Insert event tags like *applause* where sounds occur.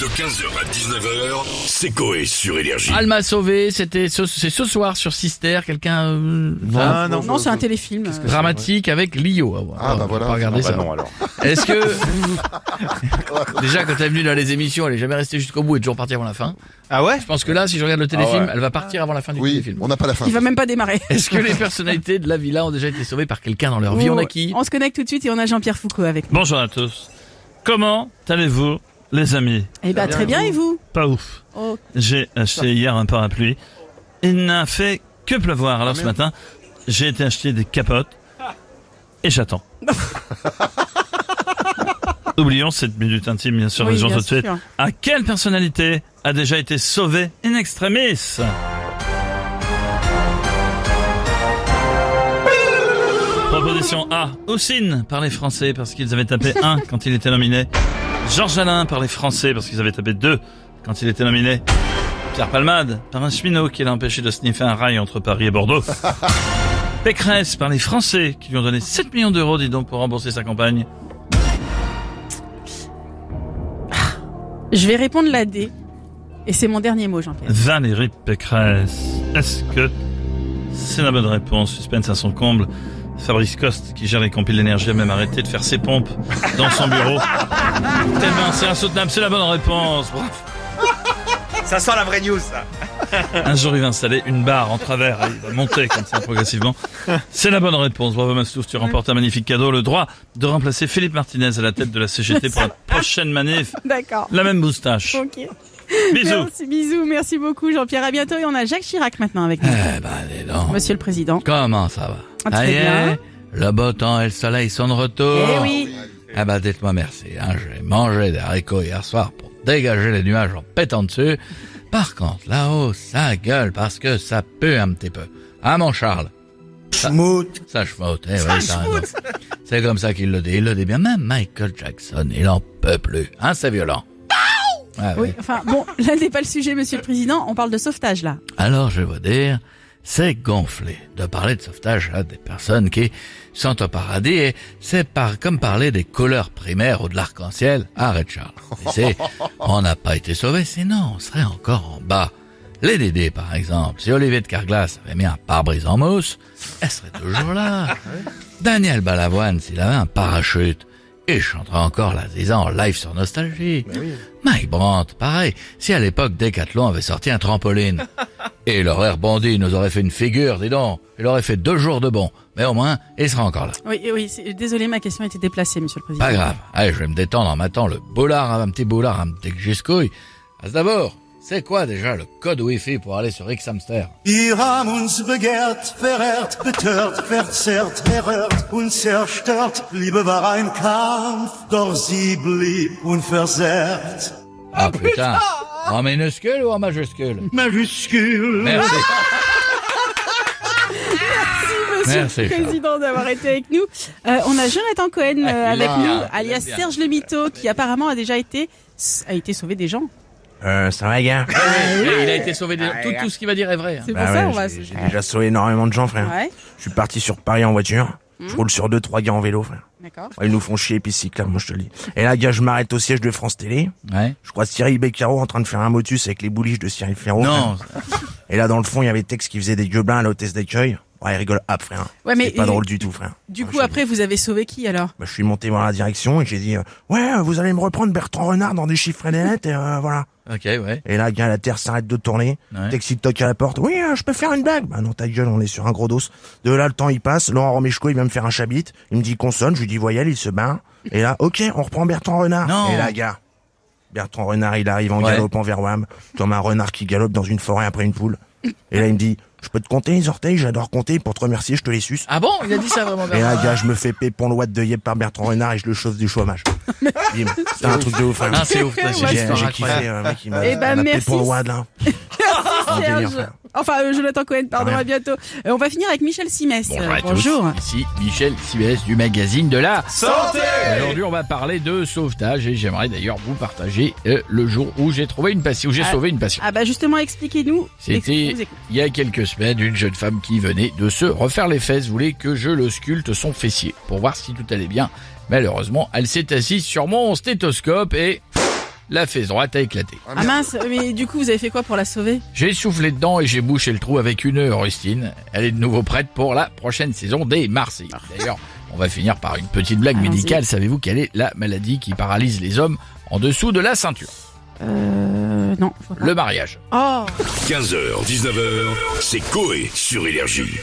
De 15h à 19h, c'est Coé sur Énergie. Alma Sauvé, c'était ce, c'est ce soir sur Sister, quelqu'un euh, Ah, enfin, non, Non, c'est un téléfilm. euh. dramatique avec Lio. Ah, bah voilà. Regardez Ah, ça. non, alors. Est-ce que *laughs* déjà quand elle est venue dans les émissions, elle est jamais restée jusqu'au bout et toujours partie avant la fin. Ah ouais Je pense que là, si je regarde le téléfilm, Ah ouais. elle va partir avant la fin du Oui, téléfilm. on n'a pas la fin. Il va même pas démarrer. *laughs* Est-ce que les personnalités de la villa ont déjà été sauvées par quelqu'un dans leur vie? On a qui? On se connecte tout de suite et on a Jean-Pierre Foucault avec nous. Bonjour à tous. Comment allez-vous, les amis Eh ben, très bien, et vous Pas ouf. Oh, J'ai acheté hier un parapluie. Il n'a fait que pleuvoir. Alors ce matin, j'ai été acheter des capotes et j'attends. *laughs* Oublions cette minute intime, bien sûr, Oui, disons bien tout de suite. sûr. À quelle personnalité a déjà été sauvée in extremis? Proposition A. Houssine par les Français parce qu'ils avaient tapé 1 quand il était nominé. Georges Alain par les Français parce qu'ils avaient tapé 2 quand il était nominé. Pierre Palmade par un cheminot qui l'a empêché de sniffer un rail entre Paris et Bordeaux. *laughs* Pécresse par les Français qui lui ont donné 7 millions d'euros, dis donc, pour rembourser sa campagne. je vais répondre la D. Et c'est mon dernier mot, Jean-Pierre. Valérie Pécresse. Est-ce que c'est la bonne réponse? Suspense à son comble. Fabrice Coste, qui gère les compiles d'énergie, a même arrêté de faire ses pompes dans son bureau. *laughs* Tellement c'est insoutenable, c'est la bonne réponse. Ça sent la vraie news, ça. Un jour, il va installer une barre en travers. Il va monter comme ça progressivement. C'est la bonne réponse. Bravo Massouf, tu remportes un magnifique cadeau. Le droit de remplacer Philippe Martinez à la tête de la CGT pour la prochaine manif. D'accord. La même moustache. Ok. Bisous. Merci, bisous, merci beaucoup, Jean-Pierre. À bientôt. Et on a Jacques Chirac maintenant avec nous. Eh ben, dis donc. Monsieur le Président. Comment ça va? Ah, Ça très bien. le beau temps et le soleil sont de retour. Eh oui. Eh ben, dites-moi merci. Hein. J'ai mangé des haricots hier soir pour dégager les nuages en pétant dessus. Par contre, là-haut, ça gueule parce que ça pue un petit peu. Hein, mon Charles? Schmout. Ça schmoute, eh oui, t'as raison. *laughs* C'est comme ça qu'il le dit. Il le dit bien. Même Michael Jackson, il en peut plus. Hein, c'est violent. Ah, oui. Oui, enfin, bon, là n'est pas le sujet, Monsieur le Président. On parle de sauvetage, là. Alors, je vais vous dire, c'est gonflé de parler de sauvetage à des personnes qui sont au paradis et c'est par, comme parler des couleurs primaires ou de l'arc-en-ciel. Arrête, Charles. Ici, *laughs* on n'a pas été sauvés, sinon on serait encore en bas. Les Dédés, par exemple, si Olivier de Carglass avait mis un pare-brise en mousse, elle serait toujours là. *laughs* Daniel Balavoine, s'il avait un parachute, il chanterait encore la Ziza en live sur Nostalgie. Mike Brandt, pareil, si à l'époque Decathlon avait sorti un trampoline. *laughs* Et rebondi, il nous aurait fait une figure, dis donc. Il aurait fait deux jours de bon. Mais au moins, il sera encore là. Oui, oui, désolé, ma question a été déplacée, Monsieur le Président. Pas grave. Allez, je vais me détendre en m'attendant le boulard, un petit boulard, un petit giscouille. Ah, D'abord, c'est quoi déjà le code Wi-Fi pour aller sur X Hamster Wir haben uns begehrt, verehrt, betört, verzerrt, erhört und zerstört. Liebe war ein Kampf, doch sie blieb unversehrt. Ah putain En minuscule ou en majuscule? Majuscule. Merci. Monsieur Merci, le Charles. Président d'avoir été avec nous. Euh, on a Jonathan Cohen euh, Ah, il avec nous, alias bien. Serge Le Mito, qui apparemment a déjà été a été sauvé des gens. Euh, ça va, gars? Et il a été sauvé. des- Tout, tout ce qu'il va dire est vrai. hein. C'est Bah pour ça ouais, on va. j'ai- J'ai déjà sauvé énormément de gens, frère. Ouais, Je suis parti sur Paris en voiture. Je roule sur deux, trois gars en vélo, frère. d'accord. Ils nous font chier, puis cyclable, moi je te le dis. Et là, gars, je m'arrête au siège de France Télé. Ouais. Je crois Cyril Beccaro en train de faire un motus avec les bouliches de Cyril. Non. frère. Et là, dans le fond, il y avait Tex qui faisait des gueulins à l'hôtesse d'accueil. Ouais, il rigole hop, frère. Ouais, mais pas drôle du tout, frère. Du Ouais, coup après vous avez sauvé qui alors? Bah, je suis monté voir la direction et j'ai dit, euh, ouais, vous allez me reprendre Bertrand Renard dans des chiffres et des lettres, et euh, voilà. Ok, ouais. Et là, gars, la terre s'arrête de tourner. Ouais. Taxi toque à la porte. Oui, euh, je peux faire une blague. Bah non, ta gueule, on est sur un gros dos. De là, le temps, il passe. Laurent Romeshko, il vient me faire un chabit. Il me dit consonne, je lui dis voyelle, il se barre. Et là, ok, on reprend Bertrand Renard. Non. Et là, gars, Bertrand Renard, il arrive en Ouais. galopant vers Wam, comme un renard qui galope dans une forêt après une poule. Et là, il me dit, je peux te compter les orteils, j'adore compter, pour te remercier, je te les suce. Ah bon? Il a dit ça vraiment Et là, gars, je me fais pépon le de Yep par Bertrand Renard et je le chauffe du chômage. *laughs* C'est un truc de ouf. hein. Ah, c'est ouf, J'ai kiffé, euh, mec, il m'a Eh ben, il m'a merci. pépon le là. Un délire, Serge. Enfin, euh, Jonathan Cohen, pardon, Rien. à bientôt. Euh, on va finir avec Michel Simès. Bonjour Euh, tous. bonjour. Ici Michel Sibès du magazine de la Santé. Aujourd'hui, on va parler de sauvetage et j'aimerais d'ailleurs vous partager euh, le jour où j'ai trouvé une passion, où j'ai Ah. sauvé une passion. Ah bah justement, expliquez-nous. C'était il y a quelques semaines, une jeune femme qui venait de se refaire les fesses voulait que je le sculpte son fessier pour voir si tout allait bien. Malheureusement, elle s'est assise sur mon stéthoscope et la fesse droite a éclaté. Ah mince, mais du coup, vous avez fait quoi pour la sauver? J'ai soufflé dedans et j'ai bouché le trou avec une rustine. Elle est de nouveau prête pour la prochaine saison des Marseillais. D'ailleurs, on va finir par une petite blague médicale. Savez-vous quelle est la maladie qui paralyse les hommes en dessous de la ceinture? Euh... Non, je vois pas. Le mariage. Oh 15h, 19h, c'est Coé sur Énergie.